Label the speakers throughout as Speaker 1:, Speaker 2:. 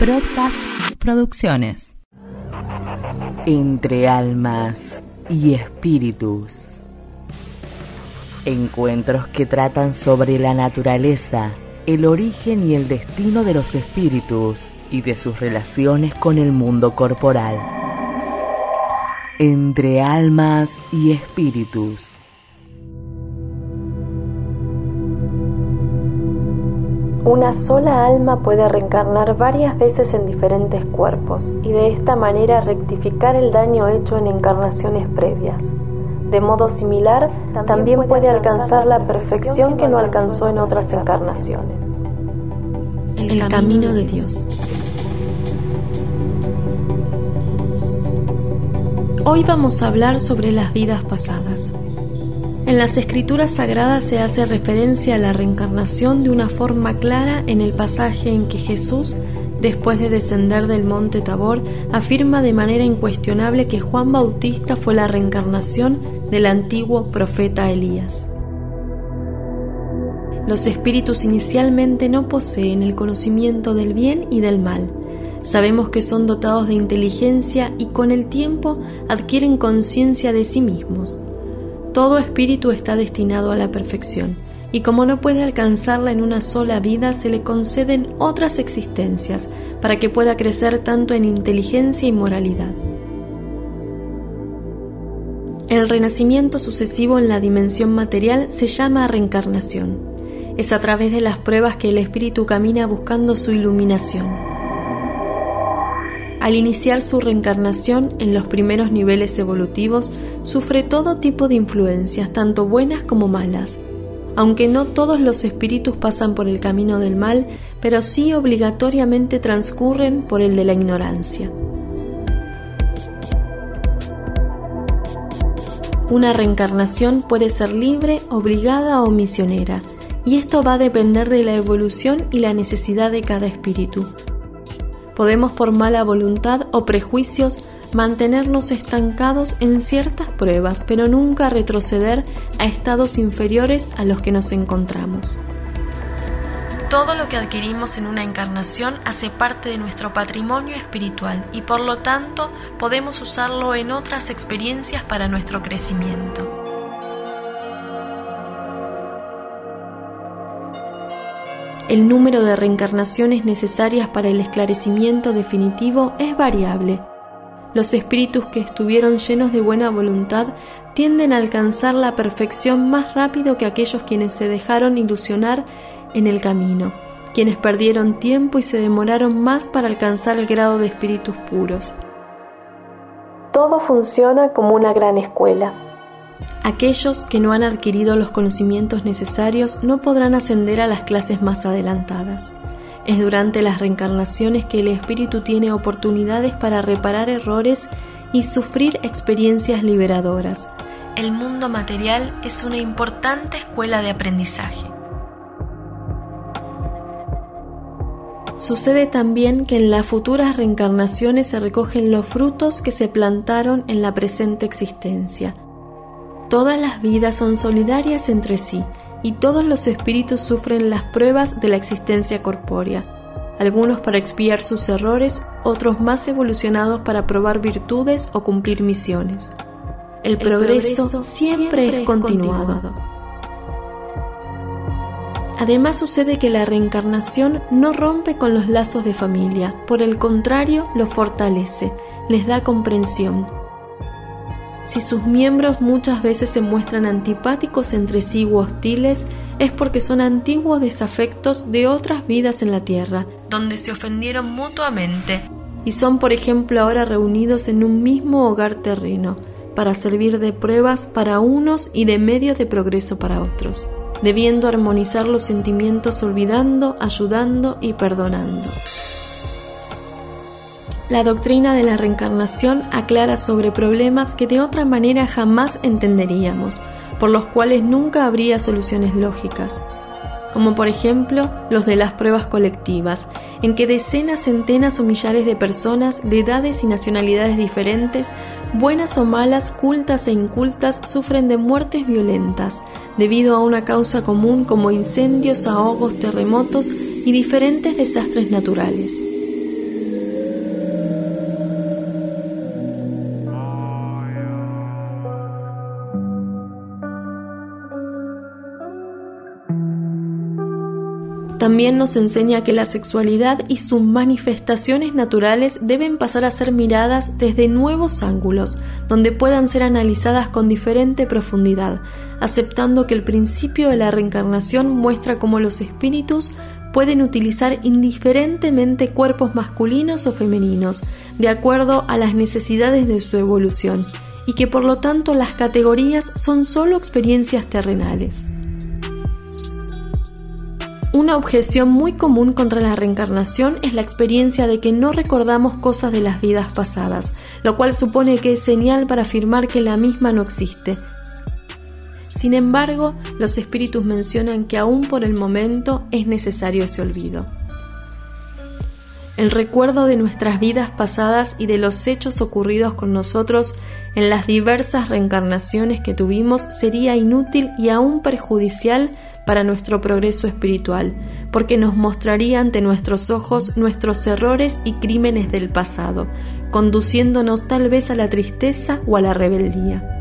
Speaker 1: Broadcast Producciones. Entre almas y espíritus. Encuentros que tratan sobre la naturaleza, el origen y el destino de los espíritus y de sus relaciones con el mundo corporal. Entre almas y espíritus.
Speaker 2: Una sola alma puede reencarnar varias veces en diferentes cuerpos y de esta manera rectificar el daño hecho en encarnaciones previas. De modo similar, también puede alcanzar la perfección que no alcanzó en otras encarnaciones.
Speaker 3: El camino de Dios. Hoy vamos a hablar sobre las vidas pasadas. En las escrituras sagradas se hace referencia a la reencarnación de una forma clara en el pasaje en que Jesús, después de descender del monte Tabor, afirma de manera incuestionable que Juan Bautista fue la reencarnación del antiguo profeta Elías. Los espíritus inicialmente no poseen el conocimiento del bien y del mal. Sabemos que son dotados de inteligencia y con el tiempo adquieren conciencia de sí mismos. Todo espíritu está destinado a la perfección, y como no puede alcanzarla en una sola vida, se le conceden otras existencias para que pueda crecer tanto en inteligencia y moralidad. El renacimiento sucesivo en la dimensión material se llama reencarnación. Es a través de las pruebas que el espíritu camina buscando su iluminación. Al iniciar su reencarnación en los primeros niveles evolutivos, sufre todo tipo de influencias, tanto buenas como malas. Aunque no todos los espíritus pasan por el camino del mal, pero sí obligatoriamente transcurren por el de la ignorancia. Una reencarnación puede ser libre, obligada o misionera, y esto va a depender de la evolución y la necesidad de cada espíritu. Podemos por mala voluntad o prejuicios mantenernos estancados en ciertas pruebas, pero nunca retroceder a estados inferiores a los que nos encontramos. Todo lo que adquirimos en una encarnación hace parte de nuestro patrimonio espiritual y por lo tanto podemos usarlo en otras experiencias para nuestro crecimiento. El número de reencarnaciones necesarias para el esclarecimiento definitivo es variable. Los espíritus que estuvieron llenos de buena voluntad tienden a alcanzar la perfección más rápido que aquellos quienes se dejaron ilusionar en el camino, quienes perdieron tiempo y se demoraron más para alcanzar el grado de espíritus puros.
Speaker 2: Todo funciona como una gran escuela.
Speaker 3: Aquellos que no han adquirido los conocimientos necesarios no podrán ascender a las clases más adelantadas. Es durante las reencarnaciones que el espíritu tiene oportunidades para reparar errores y sufrir experiencias liberadoras. El mundo material es una importante escuela de aprendizaje. Sucede también que en las futuras reencarnaciones se recogen los frutos que se plantaron en la presente existencia. Todas las vidas son solidarias entre sí y todos los espíritus sufren las pruebas de la existencia corpórea, algunos para expiar sus errores, otros más evolucionados para probar virtudes o cumplir misiones. El, progreso, siempre, es continuado. Además sucede que la reencarnación no rompe con los lazos de familia, por el contrario los fortalece, les da comprensión, si sus miembros muchas veces se muestran antipáticos entre sí u hostiles, es porque son antiguos desafectos de otras vidas en la Tierra, donde se ofendieron mutuamente, y son por ejemplo ahora reunidos en un mismo hogar terreno, para servir de pruebas para unos y de medios de progreso para otros, debiendo armonizar los sentimientos olvidando, ayudando y perdonando. La doctrina de la reencarnación aclara sobre problemas que de otra manera jamás entenderíamos, por los cuales nunca habría soluciones lógicas, como por ejemplo los de las pruebas colectivas, en que decenas, centenas o millares de personas de edades y nacionalidades diferentes, buenas o malas, cultas e incultas, sufren de muertes violentas, debido a una causa común como incendios, ahogos, terremotos y diferentes desastres naturales. También nos enseña que la sexualidad y sus manifestaciones naturales deben pasar a ser miradas desde nuevos ángulos, donde puedan ser analizadas con diferente profundidad, aceptando que el principio de la reencarnación muestra cómo los espíritus pueden utilizar indiferentemente cuerpos masculinos o femeninos, de acuerdo a las necesidades de su evolución, y que por lo tanto las categorías son solo experiencias terrenales. Una objeción muy común contra la reencarnación es la experiencia de que no recordamos cosas de las vidas pasadas, lo cual supone que es señal para afirmar que la misma no existe. Sin embargo, los espíritus mencionan que aún por el momento es necesario ese olvido. El recuerdo de nuestras vidas pasadas y de los hechos ocurridos con nosotros en las diversas reencarnaciones que tuvimos sería inútil y aún perjudicial para nuestro progreso espiritual, porque nos mostraría ante nuestros ojos nuestros errores y crímenes del pasado, conduciéndonos tal vez a la tristeza o a la rebeldía.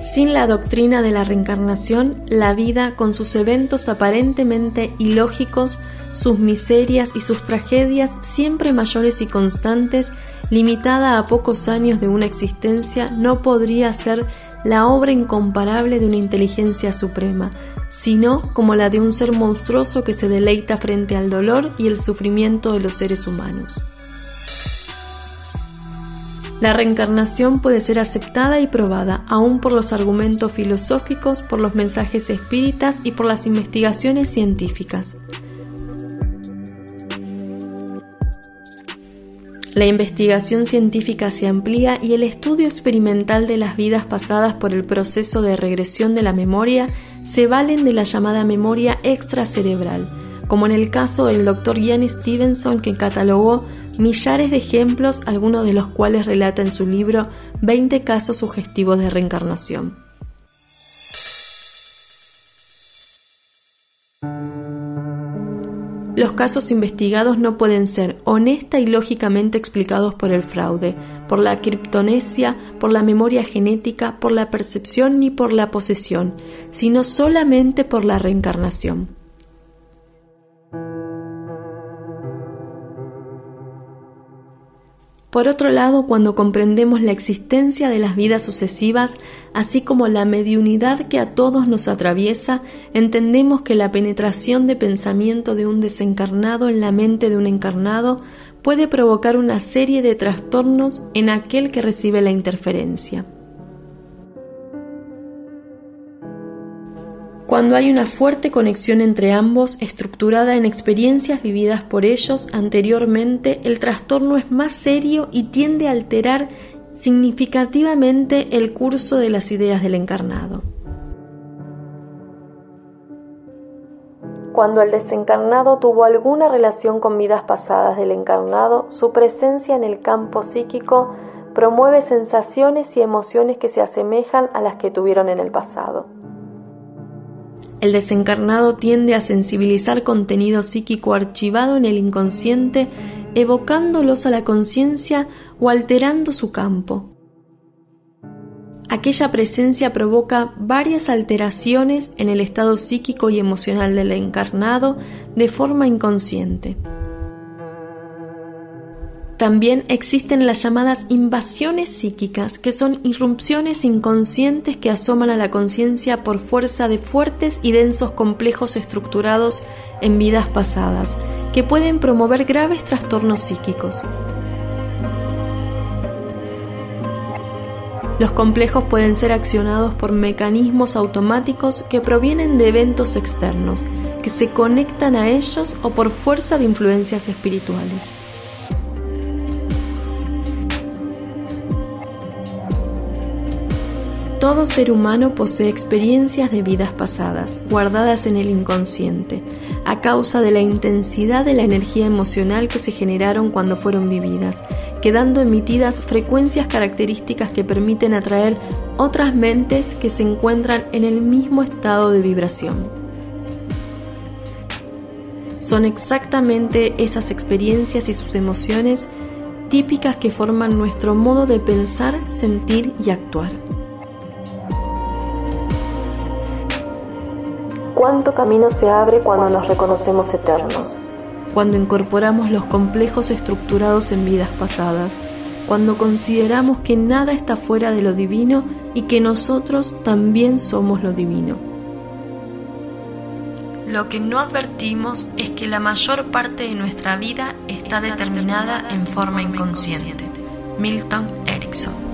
Speaker 3: Sin la doctrina de la reencarnación, la vida, con sus eventos aparentemente ilógicos, sus miserias y sus tragedias siempre mayores y constantes, limitada a pocos años de una existencia, no podría ser la obra incomparable de una inteligencia suprema, sino como la de un ser monstruoso que se deleita frente al dolor y el sufrimiento de los seres humanos. La reencarnación puede ser aceptada y probada aún por los argumentos filosóficos, por los mensajes espíritas y por las investigaciones científicas. La investigación científica se amplía y el estudio experimental de las vidas pasadas por el proceso de regresión de la memoria se valen de la llamada memoria extracerebral, como en el caso del Dr. Ian Stevenson que catalogó millares de ejemplos, algunos de los cuales relata en su libro 20 casos sugestivos de reencarnación. Los casos investigados no pueden ser honesta y lógicamente explicados por el fraude, por la criptonesia, por la memoria genética, por la percepción ni por la posesión, sino solamente por la reencarnación. Por otro lado, cuando comprendemos la existencia de las vidas sucesivas, así como la mediunidad que a todos nos atraviesa, entendemos que la penetración de pensamiento de un desencarnado en la mente de un encarnado puede provocar una serie de trastornos en aquel que recibe la interferencia. Cuando hay una fuerte conexión entre ambos estructurada en experiencias vividas por ellos anteriormente, el trastorno es más serio y tiende a alterar significativamente el curso de las ideas del encarnado.
Speaker 2: Cuando el desencarnado tuvo alguna relación con vidas pasadas del encarnado, su presencia en el campo psíquico promueve sensaciones y emociones que se asemejan a las que tuvieron en el pasado.
Speaker 3: El desencarnado tiende a sensibilizar contenido psíquico archivado en el inconsciente, evocándolos a la conciencia o alterando su campo. Aquella presencia provoca varias alteraciones en el estado psíquico y emocional del encarnado de forma inconsciente. También existen las llamadas invasiones psíquicas, que son irrupciones inconscientes que asoman a la conciencia por fuerza de fuertes y densos complejos estructurados en vidas pasadas, que pueden promover graves trastornos psíquicos. Los complejos pueden ser accionados por mecanismos automáticos que provienen de eventos externos, que se conectan a ellos o por fuerza de influencias espirituales. Todo ser humano posee experiencias de vidas pasadas, guardadas en el inconsciente, a causa de la intensidad de la energía emocional que se generaron cuando fueron vividas, quedando emitidas frecuencias características que permiten atraer otras mentes que se encuentran en el mismo estado de vibración. Son exactamente esas experiencias y sus emociones típicas que forman nuestro modo de pensar, sentir y actuar.
Speaker 2: Cuánto camino se abre cuando nos reconocemos eternos.
Speaker 3: Cuando incorporamos los complejos estructurados en vidas pasadas, cuando consideramos que nada está fuera de lo divino y que nosotros también somos lo divino. Lo que no advertimos es que la mayor parte de nuestra vida está determinada en forma inconsciente. Milton Erickson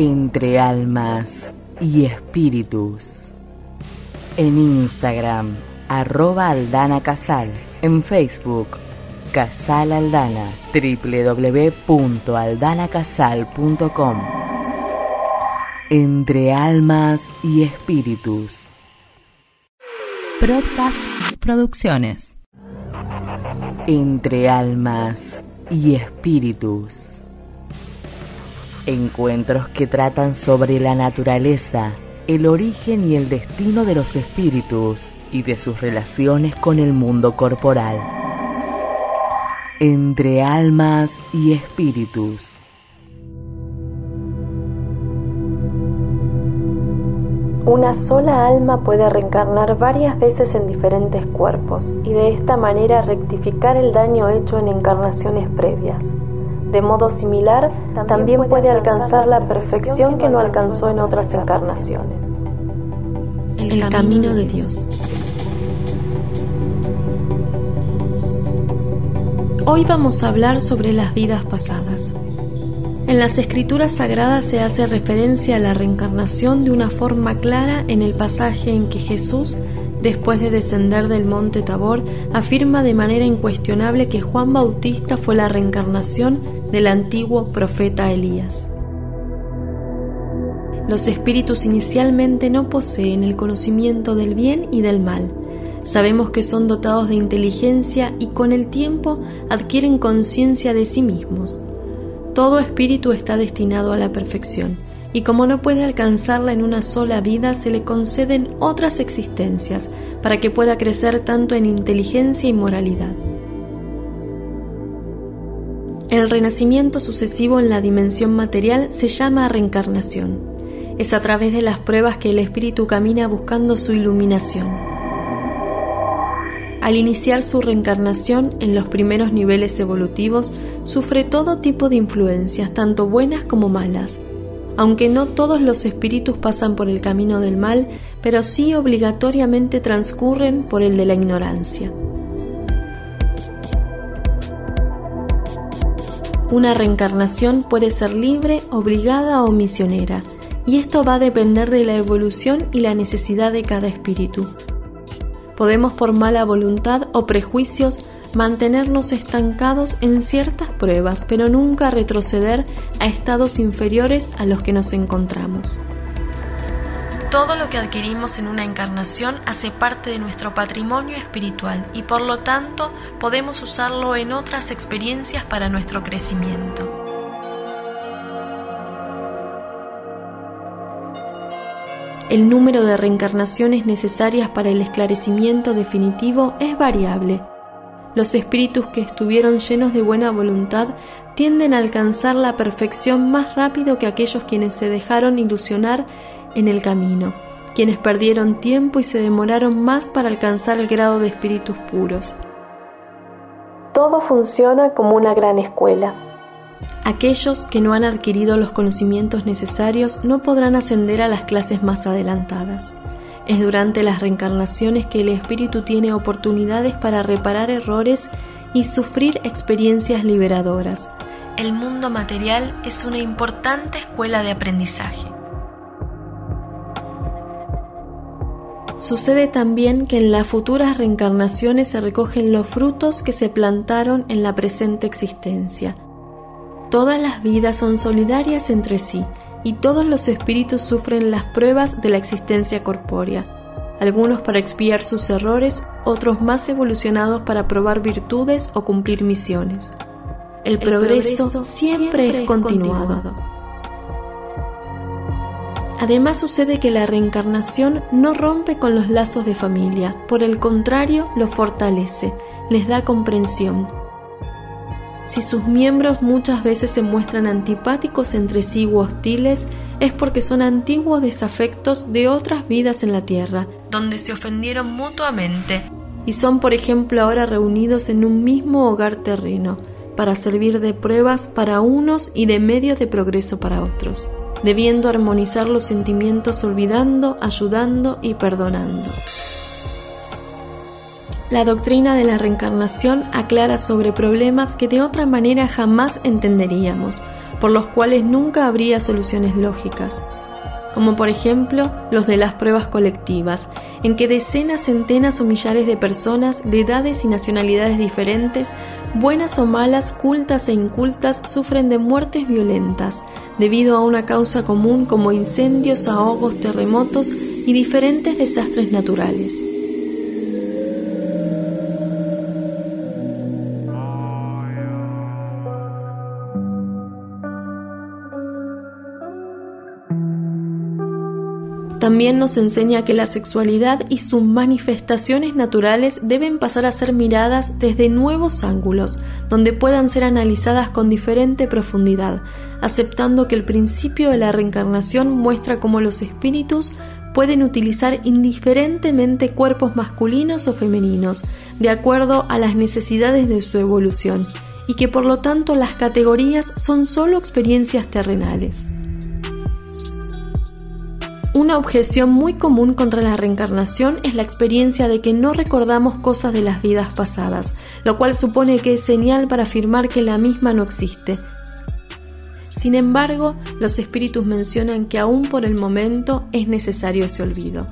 Speaker 1: Entre almas y espíritus. En Instagram, arroba Aldana Casal. En Facebook, Casal Aldana, www.aldanacasal.com. Entre almas y espíritus.
Speaker 4: Broadcast Producciones.
Speaker 1: Entre almas y espíritus. Encuentros que tratan sobre la naturaleza, el origen y el destino de los espíritus y de sus relaciones con el mundo corporal. Entre almas y espíritus.
Speaker 2: Una sola alma puede reencarnar varias veces en diferentes cuerpos y de esta manera rectificar el daño hecho en encarnaciones previas. De modo similar, también puede alcanzar la perfección que no alcanzó en otras encarnaciones.
Speaker 3: El camino de Dios. Hoy vamos a hablar sobre las vidas pasadas. En las escrituras sagradas se hace referencia a la reencarnación de una forma clara en el pasaje en que Jesús después de descender del monte Tabor, afirma de manera incuestionable que Juan Bautista fue la reencarnación del antiguo profeta Elías. Los espíritus inicialmente no poseen el conocimiento del bien y del mal. Sabemos que son dotados de inteligencia y con el tiempo adquieren conciencia de sí mismos. Todo espíritu está destinado a la perfección y como no puede alcanzarla en una sola vida, se le conceden otras existencias para que pueda crecer tanto en inteligencia y moralidad. El renacimiento sucesivo en la dimensión material se llama reencarnación. Es a través de las pruebas que el espíritu camina buscando su iluminación. Al iniciar su reencarnación en los primeros niveles evolutivos, sufre todo tipo de influencias, tanto buenas como malas, aunque no todos los espíritus pasan por el camino del mal, pero sí obligatoriamente transcurren por el de la ignorancia. Una reencarnación puede ser libre, obligada o misionera, y esto va a depender de la evolución y la necesidad de cada espíritu. Podemos por mala voluntad o prejuicios mantenernos estancados en ciertas pruebas, pero nunca retroceder a estados inferiores a los que nos encontramos. Todo lo que adquirimos en una encarnación hace parte de nuestro patrimonio espiritual y por lo tanto podemos usarlo en otras experiencias para nuestro crecimiento. El número de reencarnaciones necesarias para el esclarecimiento definitivo es variable los espíritus que estuvieron llenos de buena voluntad tienden a alcanzar la perfección más rápido que aquellos quienes se dejaron ilusionar en el camino, quienes perdieron tiempo y se demoraron más para alcanzar el grado de espíritus puros.
Speaker 2: Todo funciona como una gran escuela.
Speaker 3: Aquellos que no han adquirido los conocimientos necesarios no podrán ascender a las clases más adelantadas. Es durante las reencarnaciones que el espíritu tiene oportunidades para reparar errores y sufrir experiencias liberadoras. El mundo material es una importante escuela de aprendizaje. Sucede también que en las futuras reencarnaciones se recogen los frutos que se plantaron en la presente existencia. Todas las vidas son solidarias entre sí y todos los espíritus sufren las pruebas de la existencia corpórea, algunos para expiar sus errores, otros más evolucionados para probar virtudes o cumplir misiones. El, progreso, siempre, es continuado. Además sucede que la reencarnación no rompe con los lazos de familia, por el contrario los fortalece, les da comprensión. Si sus miembros muchas veces se muestran antipáticos entre sí u hostiles, es porque son antiguos desafectos de otras vidas en la Tierra, donde se ofendieron mutuamente, y son por ejemplo ahora reunidos en un mismo hogar terreno, para servir de pruebas para unos y de medios de progreso para otros debiendo armonizar los sentimientos olvidando, ayudando y perdonando. La doctrina de la reencarnación aclara sobre problemas que de otra manera jamás entenderíamos, por los cuales nunca habría soluciones lógicas como por ejemplo los de las pruebas colectivas, en que decenas, centenas o millares de personas de edades y nacionalidades diferentes, buenas o malas, cultas e incultas, sufren de muertes violentas, debido a una causa común como incendios, ahogos, terremotos y diferentes desastres naturales. También nos enseña que la sexualidad y sus manifestaciones naturales deben pasar a ser miradas desde nuevos ángulos, donde puedan ser analizadas con diferente profundidad, aceptando que el principio de la reencarnación muestra cómo los espíritus pueden utilizar indiferentemente cuerpos masculinos o femeninos, de acuerdo a las necesidades de su evolución, y que por lo tanto las categorías son solo experiencias terrenales. Una objeción muy común contra la reencarnación es la experiencia de que no recordamos cosas de las vidas pasadas, lo cual supone que es señal para afirmar que la misma no existe. Sin embargo, los espíritus mencionan que aún por el momento es necesario ese olvido.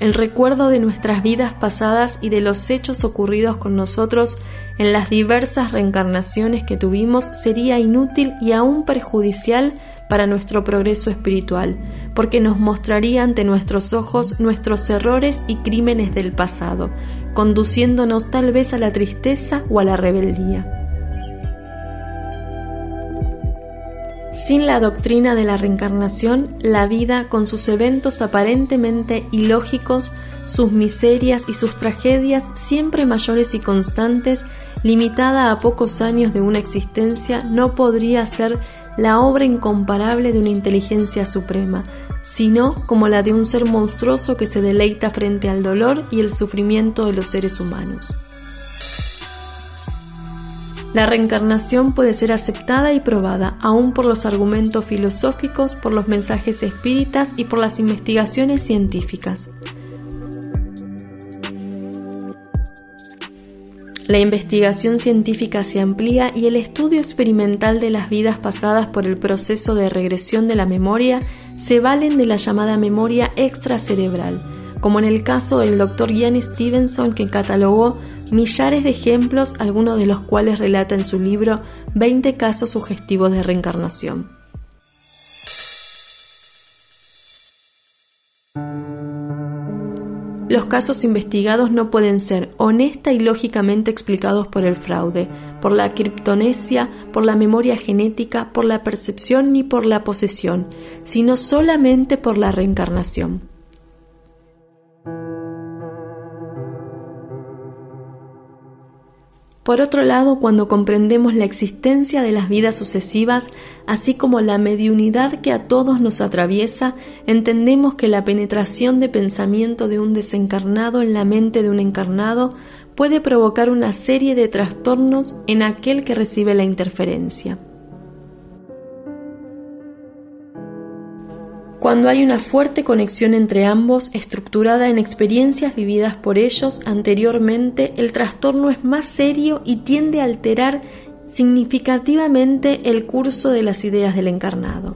Speaker 3: El recuerdo de nuestras vidas pasadas y de los hechos ocurridos con nosotros en las diversas reencarnaciones que tuvimos sería inútil y aún perjudicial para nuestro progreso espiritual, porque nos mostraría ante nuestros ojos nuestros errores y crímenes del pasado, conduciéndonos tal vez a la tristeza o a la rebeldía. Sin la doctrina de la reencarnación, la vida, con sus eventos aparentemente ilógicos, sus miserias y sus tragedias siempre mayores y constantes, limitada a pocos años de una existencia, no podría ser la obra incomparable de una inteligencia suprema, sino como la de un ser monstruoso que se deleita frente al dolor y el sufrimiento de los seres humanos. La reencarnación puede ser aceptada y probada aún por los argumentos filosóficos, por los mensajes espíritas y por las investigaciones científicas. La investigación científica se amplía y el estudio experimental de las vidas pasadas por el proceso de regresión de la memoria se valen de la llamada memoria extracerebral, como en el caso del Dr. Ian Stevenson que catalogó millares de ejemplos, algunos de los cuales relata en su libro 20 casos sugestivos de reencarnación. Los casos investigados no pueden ser honesta y lógicamente explicados por el fraude, por la criptonesia, por la memoria genética, por la percepción ni por la posesión, sino solamente por la reencarnación. Por otro lado, cuando comprendemos la existencia de las vidas sucesivas, así como la mediunidad que a todos nos atraviesa, entendemos que la penetración de pensamiento de un desencarnado en la mente de un encarnado puede provocar una serie de trastornos en aquel que recibe la interferencia. Cuando hay una fuerte conexión entre ambos estructurada en experiencias vividas por ellos anteriormente, el trastorno es más serio y tiende a alterar significativamente el curso de las ideas del encarnado.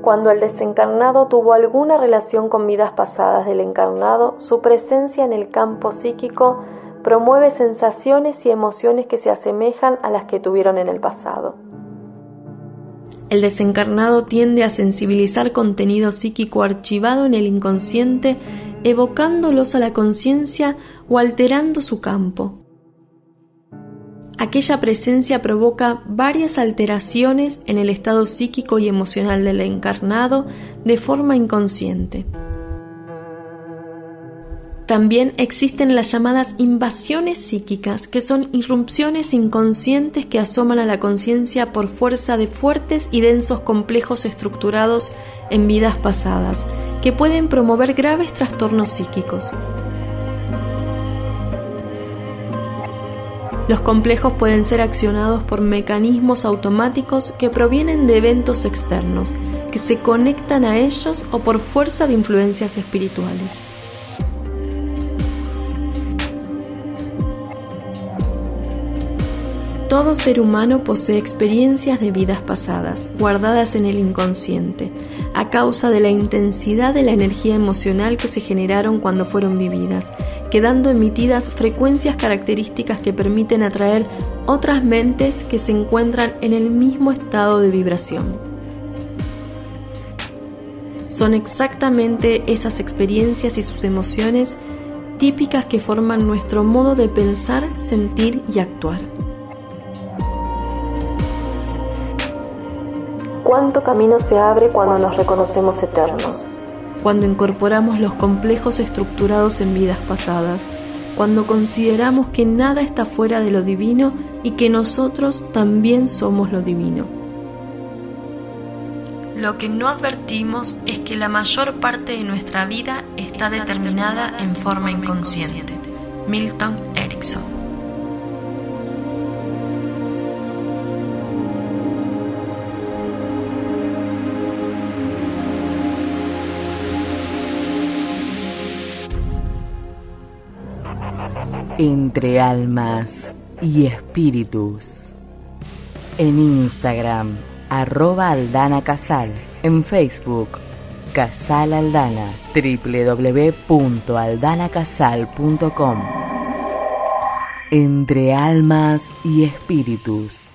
Speaker 2: Cuando el desencarnado tuvo alguna relación con vidas pasadas del encarnado, su presencia en el campo psíquico promueve sensaciones y emociones que se asemejan a las que tuvieron en el pasado.
Speaker 3: El desencarnado tiende a sensibilizar contenido psíquico archivado en el inconsciente, evocándolos a la conciencia o alterando su campo. aquella presencia provoca varias alteraciones en el estado psíquico y emocional del encarnado de forma inconsciente. También existen las llamadas invasiones psíquicas, que son irrupciones inconscientes que asoman a la conciencia por fuerza de fuertes y densos complejos estructurados en vidas pasadas, que pueden promover graves trastornos psíquicos. Los complejos pueden ser accionados por mecanismos automáticos que provienen de eventos externos, que se conectan a ellos o por fuerza de influencias espirituales. Todo ser humano posee experiencias de vidas pasadas, guardadas en el inconsciente, a causa de la intensidad de la energía emocional que se generaron cuando fueron vividas, quedando emitidas frecuencias características que permiten atraer otras mentes que se encuentran en el mismo estado de vibración. Son exactamente esas experiencias y sus emociones típicas que forman nuestro modo de pensar, sentir y actuar.
Speaker 2: Cuánto camino se abre cuando nos reconocemos eternos.
Speaker 3: Cuando incorporamos los complejos estructurados en vidas pasadas, cuando consideramos que nada está fuera de lo divino y que nosotros también somos lo divino. Lo que no advertimos es que la mayor parte de nuestra vida está determinada en forma inconsciente. Milton Erickson
Speaker 1: Entre almas y espíritus. En Instagram, arroba Aldana Casal. En Facebook, Casal Aldana, www.aldanacasal.com. Entre almas y espíritus.